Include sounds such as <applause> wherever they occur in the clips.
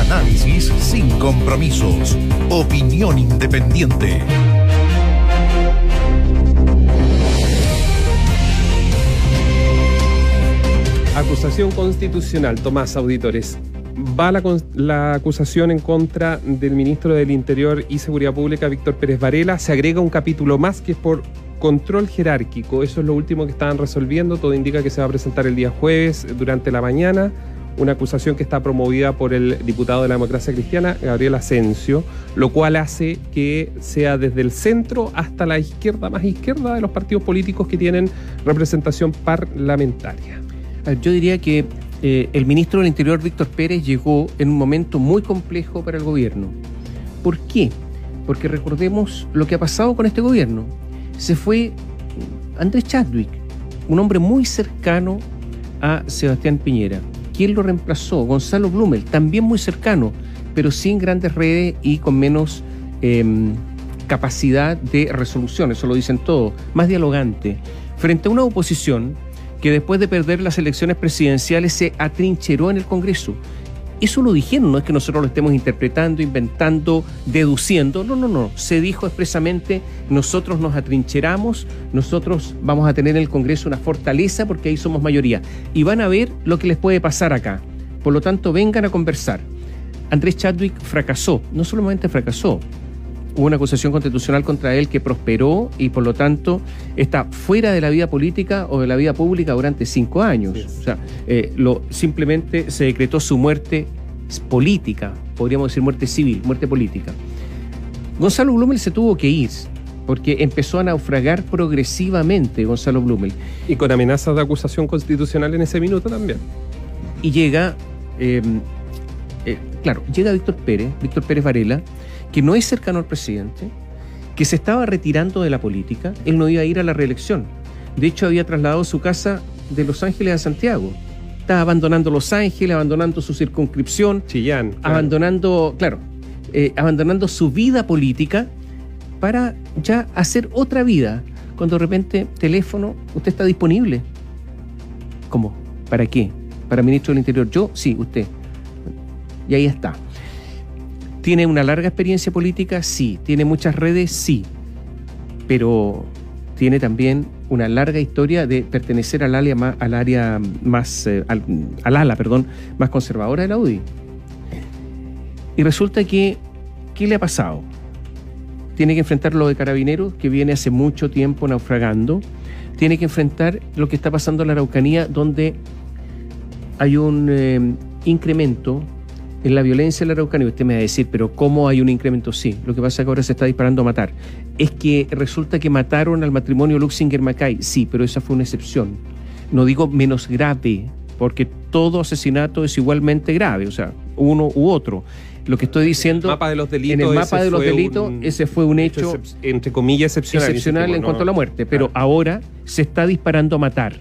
Análisis sin compromisos. Opinión independiente. Acusación constitucional, Tomás Auditores. Va la, acusación en contra del ministro del Interior y Seguridad Pública, Víctor Pérez Varela. Se agrega un capítulo más que es por control jerárquico. Eso es lo último que estaban resolviendo. Todo indica que se va a presentar el día jueves durante la mañana. Una acusación que está promovida por el diputado de la democracia cristiana, Gabriel Asensio, lo cual hace que sea desde el centro hasta la izquierda más izquierda de los partidos políticos que tienen representación parlamentaria. Yo diría que eh, el ministro del Interior, Víctor Pérez, llegó en un momento muy complejo para el gobierno. ¿Por qué? Porque recordemos lo que ha pasado con este gobierno. Se fue Andrés Chadwick, un hombre muy cercano a Sebastián Piñera. ¿Quién lo reemplazó? Gonzalo Blumel, también muy cercano, pero sin grandes redes y con menos eh, capacidad de resolución, eso lo dicen todos, más dialogante, frente a una oposición que después de perder las elecciones presidenciales se atrincheró en el Congreso. Eso lo dijeron, no es que nosotros lo estemos interpretando, inventando, deduciendo. No, no, no. Se dijo expresamente, nosotros nos atrincheramos, nosotros vamos a tener en el Congreso una fortaleza porque ahí somos mayoría. Y van a ver lo que les puede pasar acá. Por lo tanto, vengan a conversar. Andrés Chadwick fracasó, no solamente fracasó, hubo una acusación constitucional contra él que prosperó y por lo tanto está fuera de la vida política o de la vida pública durante cinco años. O sea, eh, lo, simplemente se decretó su muerte política, podríamos decir muerte civil, muerte política. Gonzalo Blumel se tuvo que ir porque empezó a naufragar progresivamente Gonzalo Blumel. Y con amenazas de acusación constitucional en ese minuto también. Y llega, eh, eh, claro, llega Víctor Pérez, Víctor Pérez Varela, que no es cercano al presidente, que se estaba retirando de la política, él no iba a ir a la reelección. De hecho, había trasladado su casa de Los Ángeles a Santiago. Estaba abandonando Los Ángeles, abandonando su circunscripción, Chillán, claro. abandonando, claro, eh, abandonando su vida política para ya hacer otra vida. Cuando de repente, teléfono, usted está disponible. ¿Cómo? ¿Para qué? ¿Para ministro del Interior? Yo, sí, usted. Y ahí está. ¿Tiene una larga experiencia política? Sí. ¿Tiene muchas redes? Sí. Pero tiene también una larga historia de pertenecer al área más, al área más eh, al, al, ala, perdón, más conservadora de la UDI. Y resulta que, ¿qué le ha pasado? Tiene que enfrentar lo de Carabineros, que viene hace mucho tiempo naufragando. Tiene que enfrentar lo que está pasando en la Araucanía, donde hay un eh, incremento en la violencia en la Araucanía, usted me va a decir, pero ¿cómo hay un incremento? Sí, lo que pasa es que ahora se está disparando a matar. Es que resulta que mataron al matrimonio Luxinger-Macay, sí, pero esa fue una excepción. No digo menos grave, porque todo asesinato es igualmente grave, o sea, uno u otro. Lo que estoy diciendo. En el mapa de los delitos. En el mapa de los delitos, un, ese fue un hecho. Entre comillas, excepcional. Excepcional tipo, en no, cuanto a la muerte. Pero claro. ahora se está disparando a matar.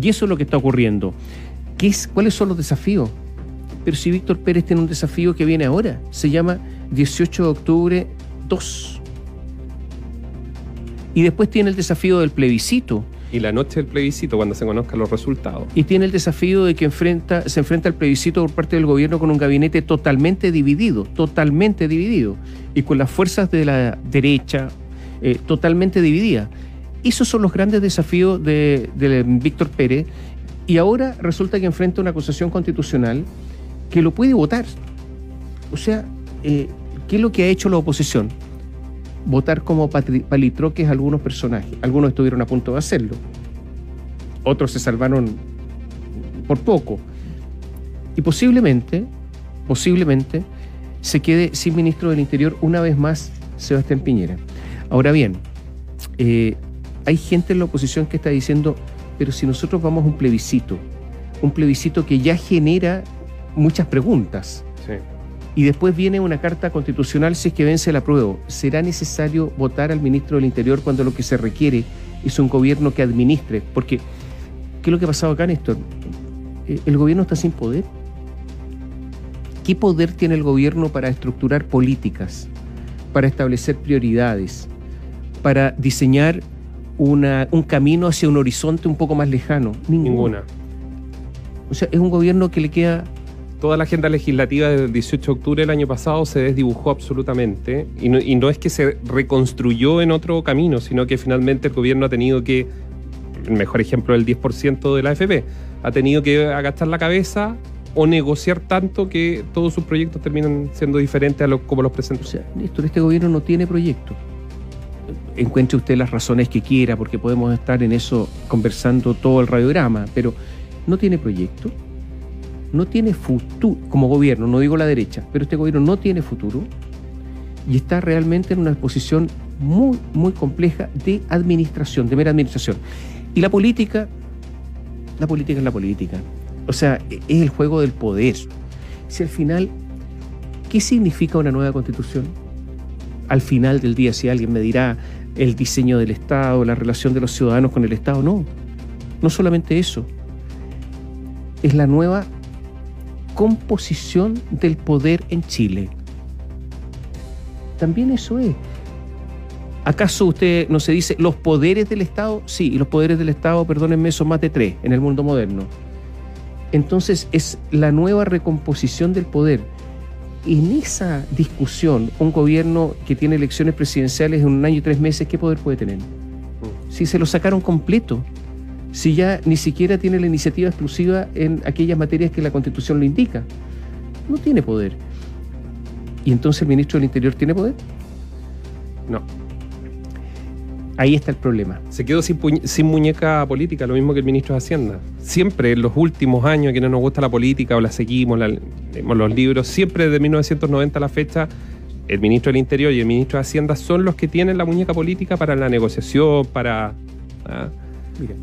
Y eso es lo que está ocurriendo. ¿Qué es, ¿Cuáles son los desafíos? Pero si Víctor Pérez tiene un desafío que viene ahora, se llama 18 de octubre 2. Y después tiene el desafío del plebiscito. Y la noche del plebiscito, cuando se conozcan los resultados. Y tiene el desafío de que enfrenta, se enfrenta al plebiscito por parte del gobierno con un gabinete totalmente dividido, totalmente dividido. Y con las fuerzas de la derecha eh, totalmente divididas. Esos son los grandes desafíos de, de Víctor Pérez. Y ahora resulta que enfrenta una acusación constitucional que lo puede votar. O sea, eh, ¿qué es lo que ha hecho la oposición? Votar como palitroques a algunos personajes. Algunos estuvieron a punto de hacerlo. Otros se salvaron por poco. Y posiblemente, posiblemente, se quede sin ministro del Interior una vez más Sebastián Piñera. Ahora bien, eh, hay gente en la oposición que está diciendo, pero si nosotros vamos a un plebiscito, un plebiscito que ya genera muchas preguntas. Sí. Y después viene una carta constitucional si es que vence la prueba. ¿Será necesario votar al ministro del Interior cuando lo que se requiere es un gobierno que administre? Porque, ¿qué es lo que ha pasado acá, Néstor? El gobierno está sin poder. ¿Qué poder tiene el gobierno para estructurar políticas, para establecer prioridades, para diseñar una, un camino hacia un horizonte un poco más lejano? Ninguna. Ninguna. O sea, es un gobierno que le queda toda la agenda legislativa del 18 de octubre del año pasado se desdibujó absolutamente y no, es que se reconstruyó en otro camino, sino que finalmente el gobierno ha tenido que, el mejor ejemplo del 10% de la AFP, ha tenido que agachar la cabeza o negociar tanto que todos sus proyectos terminan siendo diferentes a lo, como los O presentó. sea, Néstor, este gobierno no tiene proyecto. Encuentre usted las razones que quiera, porque podemos estar en eso conversando todo el radiograma, pero no tiene proyecto, no tiene futuro, como gobierno, no digo la derecha, pero este gobierno no tiene futuro y está realmente en una posición muy, muy compleja de administración, de mera administración. Y la política, la política es la política. O sea, es el juego del poder. Si al final, ¿qué significa una nueva constitución? Al final del día, si alguien me dirá el diseño del Estado, la relación de los ciudadanos con el Estado, no. No solamente eso. Es la nueva composición del poder en Chile. También eso es. ¿Acaso usted no se dice los poderes del Estado? Sí, y los poderes del Estado, perdónenme, son más de tres en el mundo moderno. Entonces es la nueva recomposición del poder. En esa discusión, un gobierno que tiene elecciones presidenciales en un año y tres meses, ¿qué poder puede tener? Si se lo sacaron completo, si ya ni siquiera tiene la iniciativa exclusiva en aquellas materias que la Constitución lo indica, no tiene poder. ¿Y entonces el ministro del Interior tiene poder? No. Ahí está el problema. Se quedó sin, muñeca política, lo mismo que el ministro de Hacienda. Siempre en los últimos años, a quienes nos gusta la política o la seguimos, la- leemos los libros, siempre desde 1990 a la fecha, el ministro del Interior y el ministro de Hacienda son los que tienen la muñeca política para la negociación, para... ah, Mira,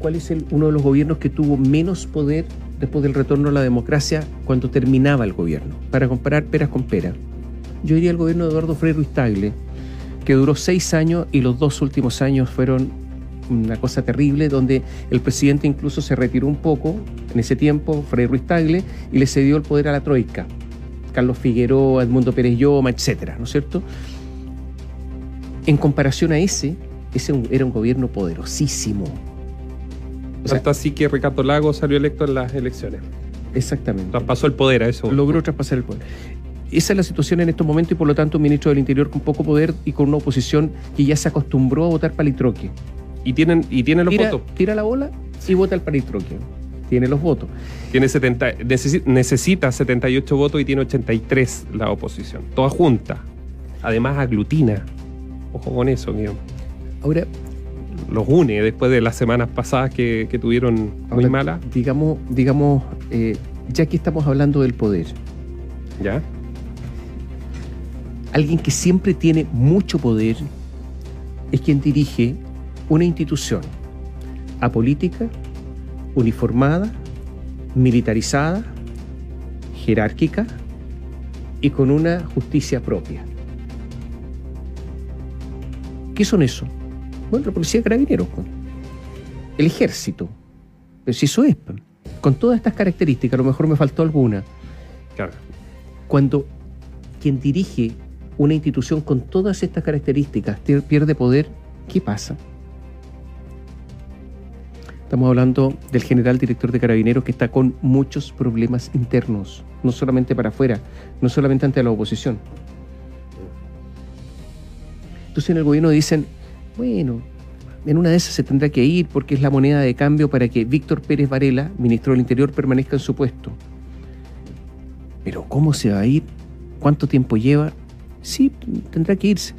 ¿cuál es el- uno de los gobiernos que tuvo menos poder después del retorno a la democracia cuando terminaba el gobierno? Para comparar peras con peras. Yo diría el gobierno de Eduardo Frei Ruiz Tagle, que duró seis años y los dos últimos años fueron una cosa terrible, donde el presidente incluso se retiró un poco en ese tiempo, Frei Ruiz Tagle, y le cedió el poder a la Troika. Carlos Figueroa, Edmundo Pérez Lloma, etcétera, ¿no es cierto? En comparación a ese, ese era un gobierno poderosísimo. Tanto así que Ricardo Lago salió electo en las elecciones. exactamente. Traspasó el poder a eso. Logró traspasar el poder. Esa es la situación en estos momentos y por lo tanto un ministro del Interior con poco poder y con una oposición que ya se acostumbró a votar palitroque. Y tienen, y tienen los Tira, votos. tira la bola y vota el palitroque. Tiene los votos. Tiene 70, necesi- necesita 78 votos y tiene 83 la oposición. Toda junta. Además aglutina. Ojo con eso, mío. Ahora, Los une después de las semanas pasadas que, que tuvieron muy ahora, malas. digamos, digamos eh, ya que estamos hablando del poder, ¿Ya? alguien que siempre tiene mucho poder es quien dirige una institución apolítica, uniformada, militarizada, jerárquica y con una justicia propia. ¿Qué son eso? Bueno, la policía de carabineros, el ejército. Pero si eso es, pues. con todas estas características, a lo mejor me faltó alguna Claro. cuando quien dirige una institución con todas estas características pier- pierde poder, ¿qué pasa? Estamos hablando del general director de carabineros que está con muchos problemas internos, no solamente para afuera, no solamente ante la oposición. Entonces en el gobierno dicen, bueno, en una de esas se tendrá que ir porque es la moneda de cambio para que Víctor Pérez Varela, ministro del Interior, permanezca en su puesto. Pero ¿cómo se va a ir? ¿Cuánto tiempo lleva? Sí, tendrá que irse.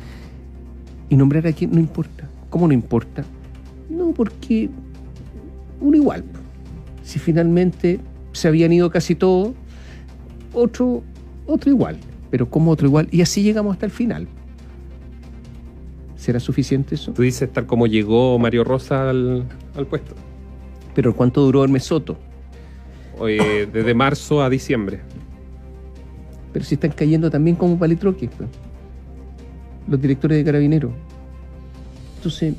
Y nombrar a quién no importa. ¿Cómo no importa? No, porque uno igual. Si finalmente se habían ido casi todos, otro, otro igual. Pero ¿cómo otro igual? Y así llegamos hasta el final. ¿Será suficiente eso? Tú dices tal como llegó Mario Rosa al, al puesto. Pero ¿cuánto duró Hermes Soto? Eh, desde marzo a diciembre. Pero si están cayendo también como palitroques, pues. los directores de carabineros. Entonces,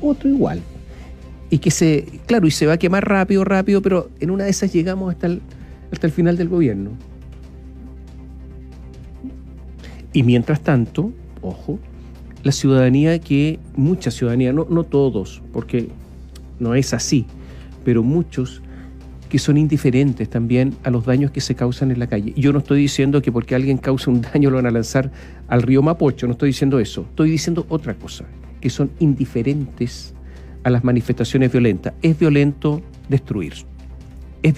otro igual. Y que se, claro, y se va a quemar rápido, rápido, pero en una de esas llegamos hasta el, hasta el final del gobierno. Y mientras tanto, ojo, la ciudadanía que, mucha ciudadanía, no, no todos, porque no es así, pero muchos que son indiferentes también a los daños que se causan en la calle. Yo no estoy diciendo que porque alguien causa un <laughs> daño lo van a lanzar al río Mapocho, no estoy diciendo eso. Estoy diciendo otra cosa, que son indiferentes a las manifestaciones violentas. Es violento destruir. Es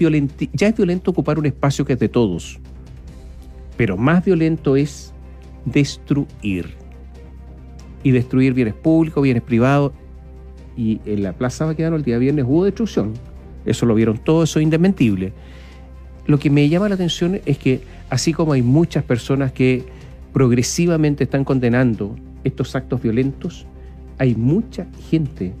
ya es violento ocupar un espacio que es de todos, pero más violento es destruir. Y destruir bienes públicos, bienes privados. Y en la Plaza Baquedano el día viernes hubo destrucción eso lo vieron todos, eso es indesmentible. Lo que me llama la atención es que así como hay muchas personas que progresivamente están condenando estos actos violentos, hay mucha gente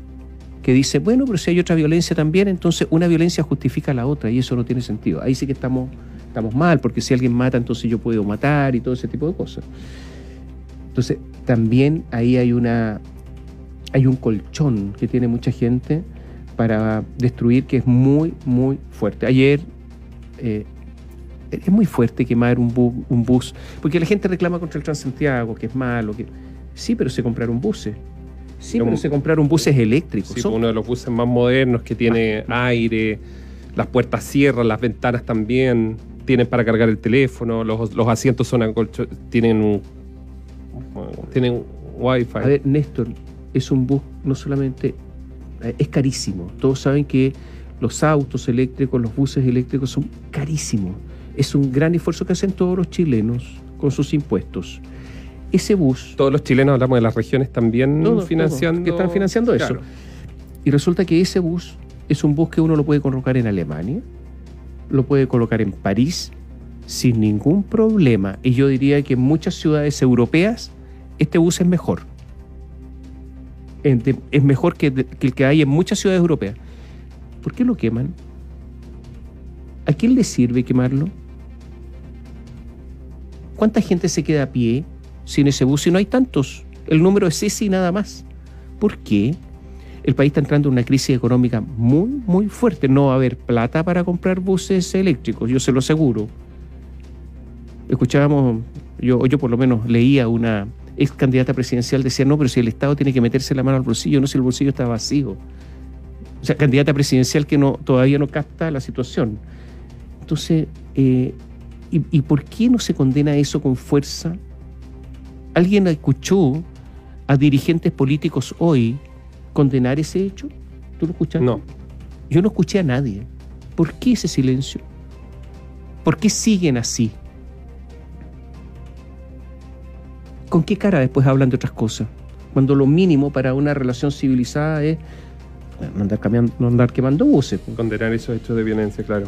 que dice, bueno, pero si hay otra violencia también, entonces una violencia justifica la otra y eso no tiene sentido. Ahí sí que estamos, estamos mal, porque si alguien mata, entonces yo puedo matar y todo ese tipo de cosas. Entonces, también ahí hay una hay un colchón que tiene mucha gente para destruir que es muy, muy fuerte. Ayer eh, es muy fuerte quemar un, un, bus, porque la gente reclama contra el Transantiago, que es malo. Que... Sí, pero se compraron buses. Sí, pero se compraron buses eléctricos. Sí, uno de los buses más modernos que tiene ah. aire, las puertas cierran, las ventanas también, tienen para cargar el teléfono, los, los asientos son tienen un, tienen wifi. A ver, Néstor, es un bus no solamente eh, es carísimo. Todos saben que los autos eléctricos, los buses eléctricos son carísimos. Es un gran esfuerzo que hacen todos los chilenos con sus impuestos. Ese bus... Todos los chilenos, hablamos de las regiones también financiando... que están financiando eso. Y resulta que ese bus es un bus que uno lo puede colocar en Alemania, lo puede colocar en París sin ningún problema. Y yo diría que en muchas ciudades europeas este bus es mejor es mejor que, el que hay en muchas ciudades europeas. ¿Por qué lo queman? ¿A quién le sirve quemarlo? ¿Cuánta gente se queda a pie sin ese bus si no hay tantos? El número es ese y nada más. ¿Por qué? El país está entrando en una crisis económica muy, muy fuerte. No va a haber plata para comprar buses eléctricos, yo se lo aseguro. Escuchábamos, yo, yo por lo menos leía una, ex candidata presidencial decía, no, pero si el Estado tiene que meterse la mano al bolsillo, no si el bolsillo está vacío. O sea, candidata presidencial que no, todavía no capta la situación. Entonces, eh, ¿y, por qué no se condena eso con fuerza? ¿Alguien escuchó a dirigentes políticos hoy condenar ese hecho? ¿Tú lo escuchaste? No. Yo no escuché a nadie. ¿Por qué ese silencio? ¿Por qué siguen así? ¿Con qué cara después hablan de otras cosas? Cuando lo mínimo para una relación civilizada es no andar, cambiando, no andar quemando buses. Condenar esos hechos de violencia, claro.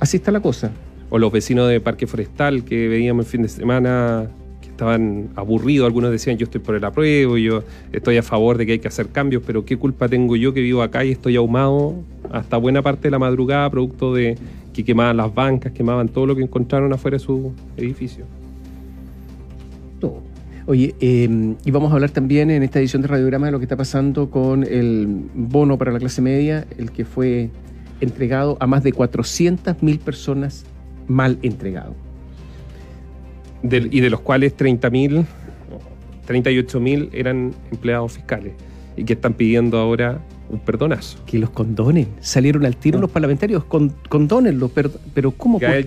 Así está la cosa. O los vecinos de Parque Forestal que veíamos el fin de semana que estaban aburridos, algunos decían yo estoy por el apruebo, yo estoy a favor de que hay que hacer cambios, pero ¿qué culpa tengo yo que vivo acá y estoy ahumado hasta buena parte de la madrugada producto de que quemaban las bancas, quemaban todo lo que encontraron afuera de su edificio? Oye, em, y vamos a hablar también en esta edición de Radiograma de lo que está pasando con el bono para la clase media, el que fue entregado a más de 400.000 personas mal entregado. y de los cuales 30.000, 38.000 eran empleados fiscales y que están pidiendo ahora un perdonazo. Que los condonen. Salieron al tiro ah. los parlamentarios, con, condónenlo, pero, pero ¿cómo? Gael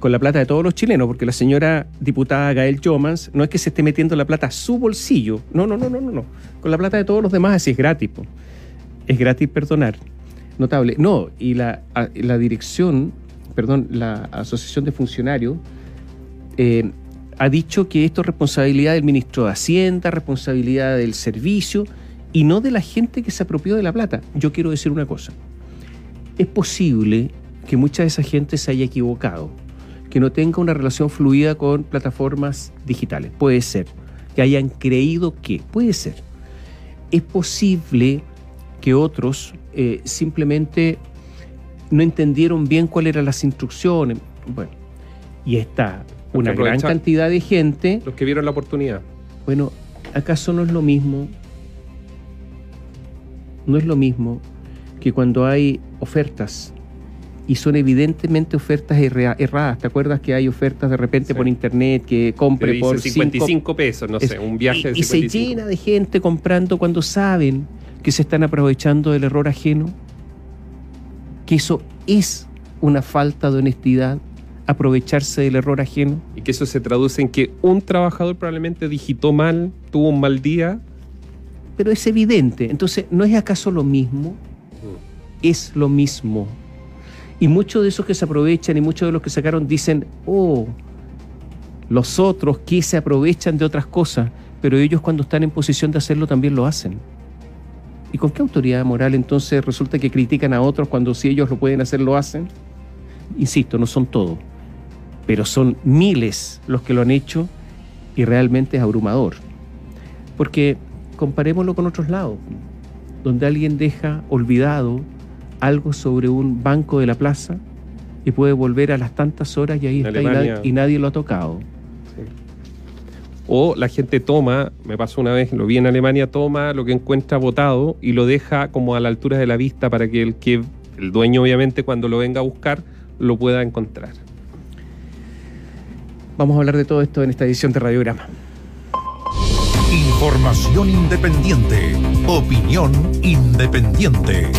con la plata de todos los chilenos, porque la señora diputada Gael Jomans no es que se esté metiendo la plata a su bolsillo, no, no, no, no, no, no. Con la plata de todos los demás así es gratis, es gratis perdonar. Notable. No, y la, la dirección, perdón, la Asociación de Funcionarios eh, ha dicho que esto es responsabilidad del ministro de Hacienda, responsabilidad del servicio y no de la gente que se apropió de la plata. Yo quiero decir una cosa. Es posible que mucha de esa gente se haya equivocado que no tenga una relación fluida con plataformas digitales. Puede ser. Que hayan creído que. Puede ser. Es posible que otros eh, simplemente no entendieron bien cuáles eran las instrucciones. Bueno, y está una gran cantidad de gente. Los que vieron la oportunidad. Bueno, ¿acaso no es lo mismo? No es lo mismo que cuando hay ofertas y son evidentemente ofertas erradas. ¿Te acuerdas que hay ofertas de repente por internet que compre por 55 pesos, no sé, un viaje y, Y se llena de gente comprando cuando saben que se están aprovechando del error ajeno. que eso es una falta de honestidad, aprovecharse del error ajeno. Y que eso se traduce en que un trabajador probablemente digitó mal, tuvo un mal día. Pero es evidente. Entonces, ¿no es acaso lo mismo? Es lo mismo. Y muchos de esos que se aprovechan y muchos de los que sacaron dicen, oh, los otros que se aprovechan de otras cosas, pero ellos cuando están en posición de hacerlo también lo hacen. ¿Y con qué autoridad moral entonces resulta que critican a otros cuando si ellos lo pueden hacer lo hacen? Insisto, no son todos, pero son miles los que lo han hecho y realmente es abrumador. Porque comparémoslo con otros lados, donde alguien deja olvidado algo sobre un banco de la plaza y puede volver a las tantas horas y ahí está y nadie, y nadie, lo ha tocado. O la gente toma, me pasó una vez, lo vi en Alemania, toma lo que encuentra botado y lo deja como a la altura de la vista para que el que el dueño obviamente cuando lo venga a buscar lo pueda encontrar. Vamos a hablar de todo esto en esta edición de Radiograma. Información independiente, opinión independiente.